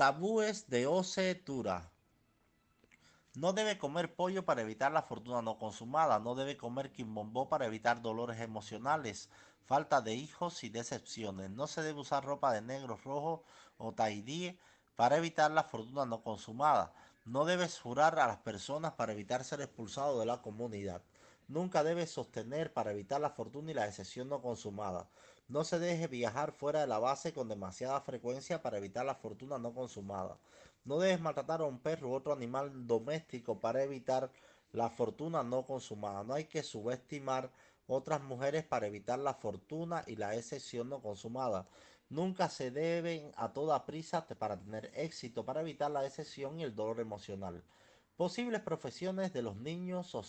Tabúes de Osetura. No debe comer pollo para evitar la fortuna no consumada. No debe comer quimbombó para evitar dolores emocionales, falta de hijos y decepciones. No se debe usar ropa de negro, rojo o taidí para evitar la fortuna no consumada. No debes jurar a las personas para evitar ser expulsado de la comunidad. Nunca debes sostener para evitar la fortuna y la decepción no consumada. No se deje viajar fuera de la base con demasiada frecuencia para evitar la fortuna no consumada. No debes maltratar a un perro u otro animal doméstico para evitar la fortuna no consumada. No hay que subestimar otras mujeres para evitar la fortuna y la excepción no consumada. Nunca se deben a toda prisa para tener éxito, para evitar la decepción y el dolor emocional. Posibles profesiones de los niños o